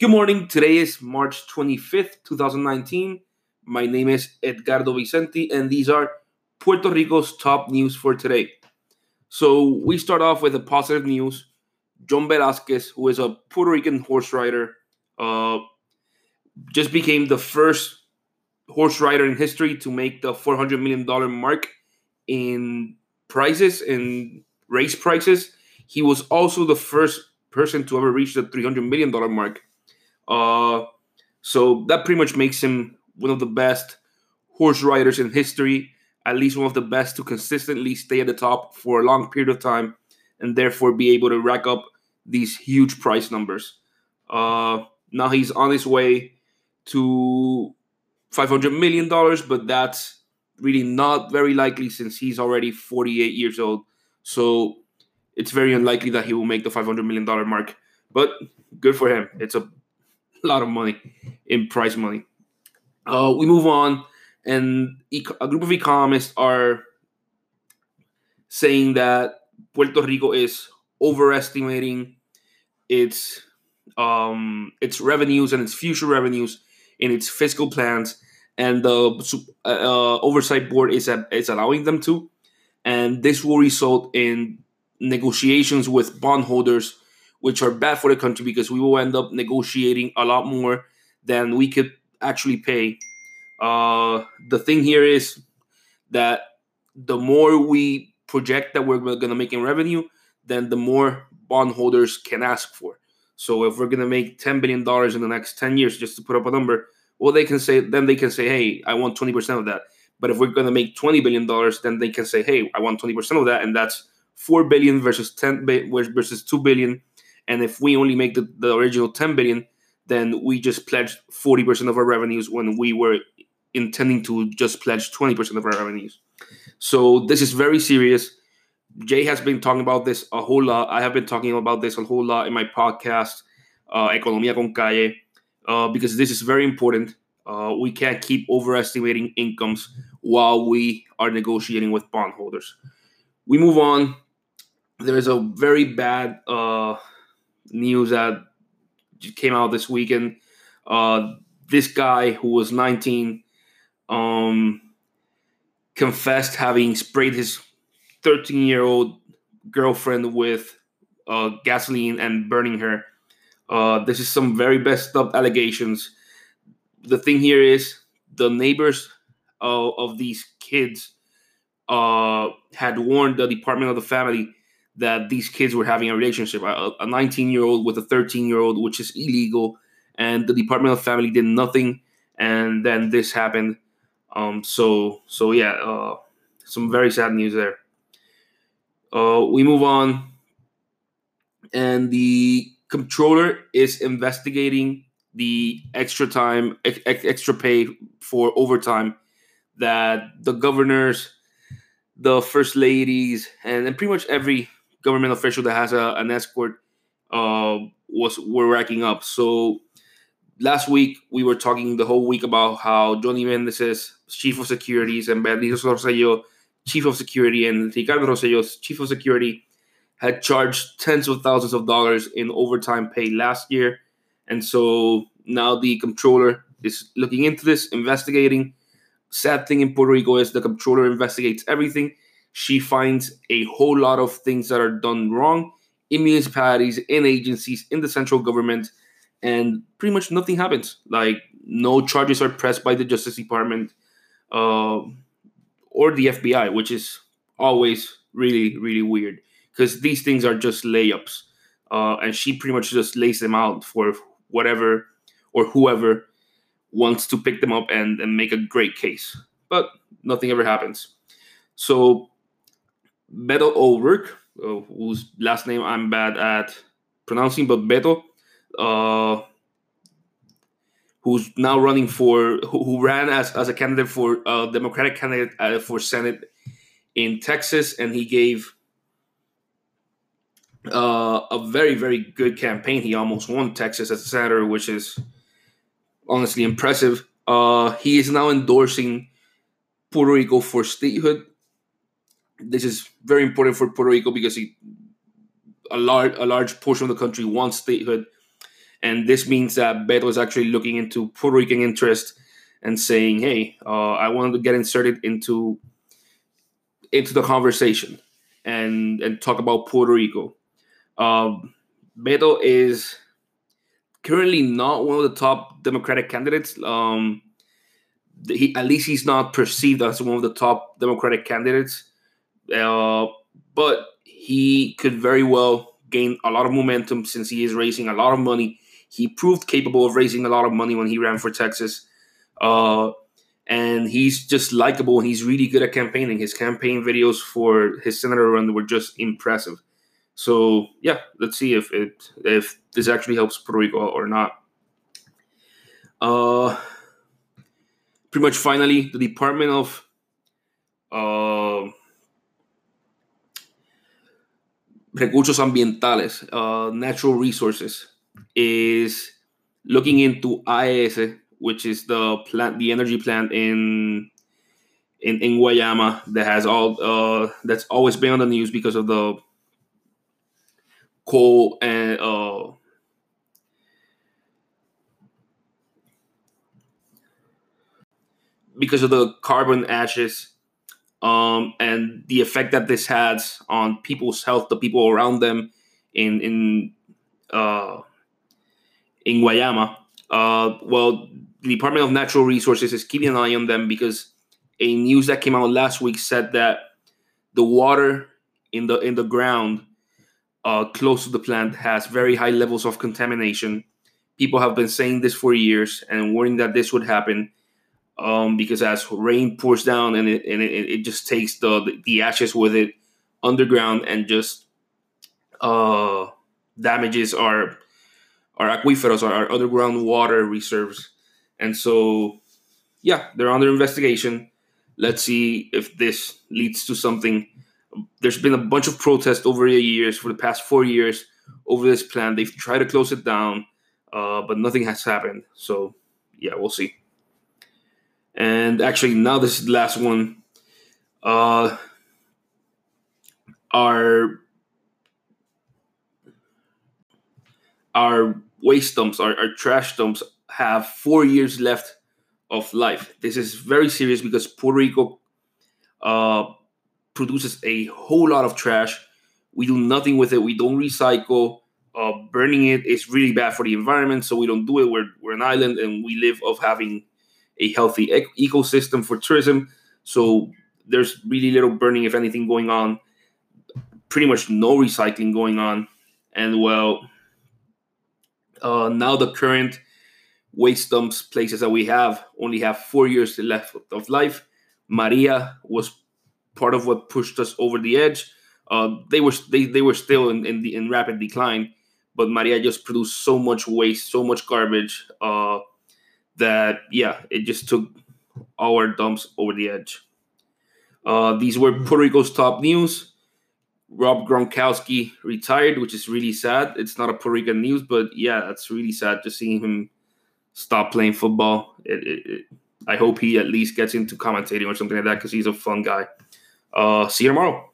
Good morning. Today is March 25th, 2019. My name is Edgardo Vicente, and these are Puerto Rico's top news for today. So, we start off with the positive news. John Velazquez, who is a Puerto Rican horse rider, uh, just became the first horse rider in history to make the $400 million mark in prices, in race prices. He was also the first person to ever reach the $300 million mark uh, so that pretty much makes him one of the best horse riders in history, at least one of the best to consistently stay at the top for a long period of time and therefore be able to rack up these huge price numbers. Uh, now he's on his way to $500 million, but that's really not very likely since he's already 48 years old. So it's very unlikely that he will make the $500 million mark. But good for him. It's a a lot of money in prize money. Uh, we move on, and a group of economists are saying that Puerto Rico is overestimating its um, its revenues and its future revenues in its fiscal plans, and the uh, oversight board is is allowing them to, and this will result in negotiations with bondholders which are bad for the country because we will end up negotiating a lot more than we could actually pay. Uh, the thing here is that the more we project that we're going to make in revenue, then the more bondholders can ask for. So if we're going to make $10 billion in the next 10 years, just to put up a number, well, they can say, then they can say, hey, I want 20% of that. But if we're going to make $20 billion, then they can say, hey, I want 20% of that. And that's 4 billion versus 10 versus 2 billion and if we only make the, the original 10 billion, then we just pledged 40% of our revenues when we were intending to just pledge 20% of our revenues. So this is very serious. Jay has been talking about this a whole lot. I have been talking about this a whole lot in my podcast, uh, Economia con Calle, uh, because this is very important. Uh, we can't keep overestimating incomes while we are negotiating with bondholders. We move on. There is a very bad uh, news that came out this weekend. Uh, this guy who was 19 um, confessed having sprayed his 13 year old girlfriend with uh, gasoline and burning her. Uh, this is some very messed up allegations. The thing here is the neighbors uh, of these kids uh, had warned the Department of the Family that these kids were having a relationship. A 19 year old with a 13 year old which is illegal and the department of family did nothing and then this happened. Um, so so yeah uh, some very sad news there. Uh, we move on. And the controller is investigating the extra time ex- extra pay for overtime that the governors the first ladies and, and pretty much every government official that has a, an escort uh, was were racking up. So last week we were talking the whole week about how Johnny Mendez's chief of securities and Benito Rosselló, chief of security, and Ricardo Rosselló's chief of security had charged tens of thousands of dollars in overtime pay last year. And so now the controller is looking into this, investigating. Sad thing in Puerto Rico is the controller investigates everything she finds a whole lot of things that are done wrong in municipalities, in agencies, in the central government, and pretty much nothing happens. Like no charges are pressed by the Justice Department uh, or the FBI, which is always really, really weird because these things are just layups. Uh, and she pretty much just lays them out for whatever or whoever wants to pick them up and, and make a great case. But nothing ever happens. So Beto O'Rourke, uh, whose last name I'm bad at pronouncing, but Beto, uh, who's now running for, who, who, ran as, as a candidate for a uh, Democratic candidate for Senate in Texas, and he gave uh, a very, very good campaign. He almost won Texas as a senator, which is honestly impressive. Uh, he is now endorsing Puerto Rico for statehood this is very important for Puerto Rico because he, a large a large portion of the country wants statehood, and this means that Beto is actually looking into Puerto Rican interest and saying, "Hey, uh, I want to get inserted into into the conversation and and talk about Puerto Rico." Um, Beto is currently not one of the top Democratic candidates. Um, he, at least he's not perceived as one of the top Democratic candidates. Uh, but he could very well gain a lot of momentum since he is raising a lot of money. He proved capable of raising a lot of money when he ran for Texas. Uh, and he's just likable and he's really good at campaigning. His campaign videos for his senator run were just impressive. So yeah, let's see if it if this actually helps Puerto Rico or not. Uh, pretty much finally, the Department of uh, Recursos Ambientales, uh, Natural Resources, is looking into AES, which is the plant, the energy plant in in, in Guayama that has all uh, that's always been on the news because of the coal and uh, because of the carbon ashes um, and the effect that this has on people's health, the people around them in in uh, in Guayama. Uh, well, the Department of Natural Resources is keeping an eye on them because a news that came out last week said that the water in the in the ground uh, close to the plant has very high levels of contamination. People have been saying this for years and warning that this would happen um, because as rain pours down and it and it, it just takes the the ashes with it underground and just uh, damages our our aquifers, our, our underground water reserves. And so, yeah, they're under investigation. Let's see if this leads to something there's been a bunch of protests over the years for the past four years over this plan. They've tried to close it down, uh, but nothing has happened. So yeah, we'll see. And actually, now this is the last one. Uh, our our waste dumps, our, our trash dumps, have four years left of life. This is very serious because Puerto Rico uh, produces a whole lot of trash. We do nothing with it. We don't recycle. Uh, burning it is really bad for the environment, so we don't do it. We're, we're an island and we live of having a healthy ecosystem for tourism. So there's really little burning, if anything, going on. Pretty much no recycling going on. And well, uh, now the current waste dumps places that we have only have four years left of life. Maria was part of what pushed us over the edge. Uh, they were they, they were still in in, the, in rapid decline, but Maria just produced so much waste, so much garbage uh, that yeah, it just took our dumps over the edge. Uh, these were Puerto Rico's top news. Rob Gronkowski retired, which is really sad. It's not a Puerto Rican news, but yeah, that's really sad just seeing him stop playing football. It, it, it, I hope he at least gets into commentating or something like that because he's a fun guy. Uh, see you tomorrow.